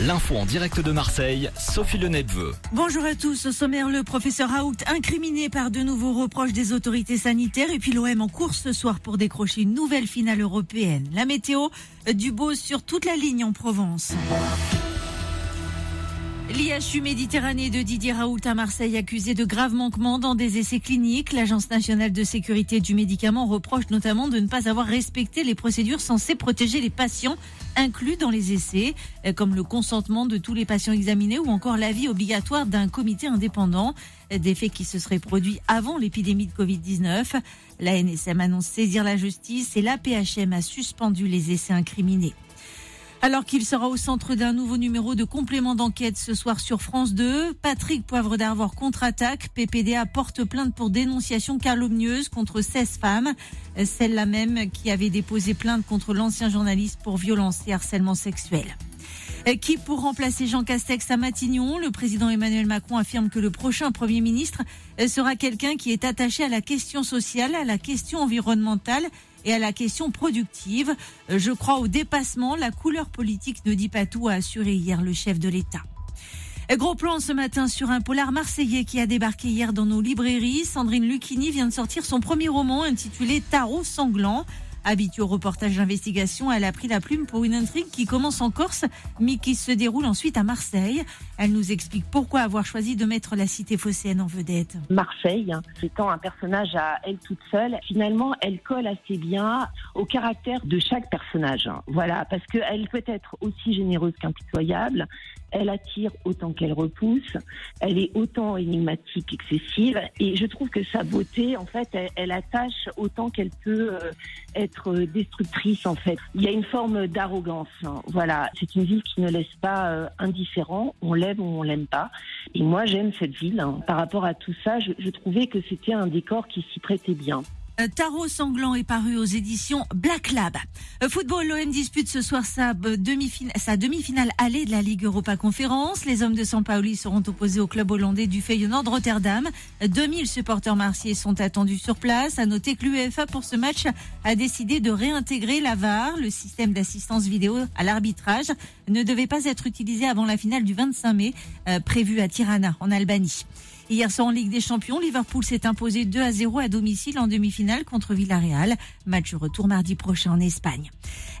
L'info en direct de Marseille, Sophie Le Nepveu. Bonjour à tous. Au sommaire, le professeur Raoult incriminé par de nouveaux reproches des autorités sanitaires et puis l'OM en course ce soir pour décrocher une nouvelle finale européenne. La météo, du beau sur toute la ligne en Provence. L'IHU Méditerranée de Didier Raoult à Marseille accusé de graves manquements dans des essais cliniques. L'Agence nationale de sécurité du médicament reproche notamment de ne pas avoir respecté les procédures censées protéger les patients inclus dans les essais, euh, comme le consentement de tous les patients examinés ou encore l'avis obligatoire d'un comité indépendant, euh, des faits qui se seraient produits avant l'épidémie de Covid-19. La NSM annonce saisir la justice et l'APHM a suspendu les essais incriminés. Alors qu'il sera au centre d'un nouveau numéro de complément d'enquête ce soir sur France 2, Patrick Poivre d'Arvor contre-attaque. PPDA porte plainte pour dénonciation calomnieuse contre 16 femmes, celle-là même qui avait déposé plainte contre l'ancien journaliste pour violence et harcèlement sexuel. Qui pour remplacer Jean Castex à Matignon? Le président Emmanuel Macron affirme que le prochain Premier ministre sera quelqu'un qui est attaché à la question sociale, à la question environnementale et à la question productive. Euh, Je crois au dépassement. La couleur politique ne dit pas tout, a assuré hier le chef de l'État. Gros plan ce matin sur un polar marseillais qui a débarqué hier dans nos librairies. Sandrine Lucchini vient de sortir son premier roman intitulé Tarot sanglant. Habituée au reportage d'investigation, elle a pris la plume pour une intrigue qui commence en Corse, mais qui se déroule ensuite à Marseille. Elle nous explique pourquoi avoir choisi de mettre la cité phocéenne en vedette. Marseille, hein, étant un personnage à elle toute seule, finalement, elle colle assez bien au caractère de chaque personnage. hein. Voilà, parce qu'elle peut être aussi généreuse qu'impitoyable, elle attire autant qu'elle repousse, elle est autant énigmatique qu'excessive, et je trouve que sa beauté, en fait, elle, attache autant qu'elle peut euh, être destructrice, en fait. Il y a une forme d'arrogance. hein. Voilà, c'est une ville qui ne laisse pas euh, indifférent, on l'aime ou on l'aime pas. Et moi, j'aime cette ville. hein. Par rapport à tout ça, je trouvais que c'était un décor qui s'y prêtait bien. Euh, Tarot sanglant est paru aux éditions Black Lab. Euh, Football, l'OM dispute ce soir sa euh, demi-finale, demi-finale allée de la Ligue Europa Conférence. Les hommes de Sampaoli seront opposés au club hollandais du Feyenoord Rotterdam. Euh, 2000 supporters marseillais sont attendus sur place. À noter que l'UEFA pour ce match a décidé de réintégrer la VAR, le système d'assistance vidéo à l'arbitrage, ne devait pas être utilisé avant la finale du 25 mai, prévue à Tirana, en Albanie. Hier soir en Ligue des Champions, Liverpool s'est imposé 2 à 0 à domicile en demi-finale contre Villarreal. Match retour mardi prochain en Espagne.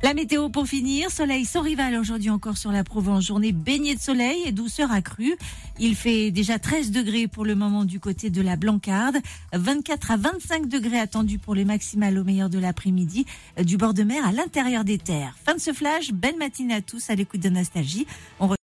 La météo pour finir, soleil sans rival aujourd'hui encore sur la Provence. Journée baignée de soleil et douceur accrue. Il fait déjà 13 degrés pour le moment du côté de la Blancarde. 24 à 25 degrés attendus pour les maximales au meilleur de l'après-midi euh, du bord de mer à l'intérieur des terres. Fin de ce flash, belle matinée à tous à l'écoute de Nostalgie.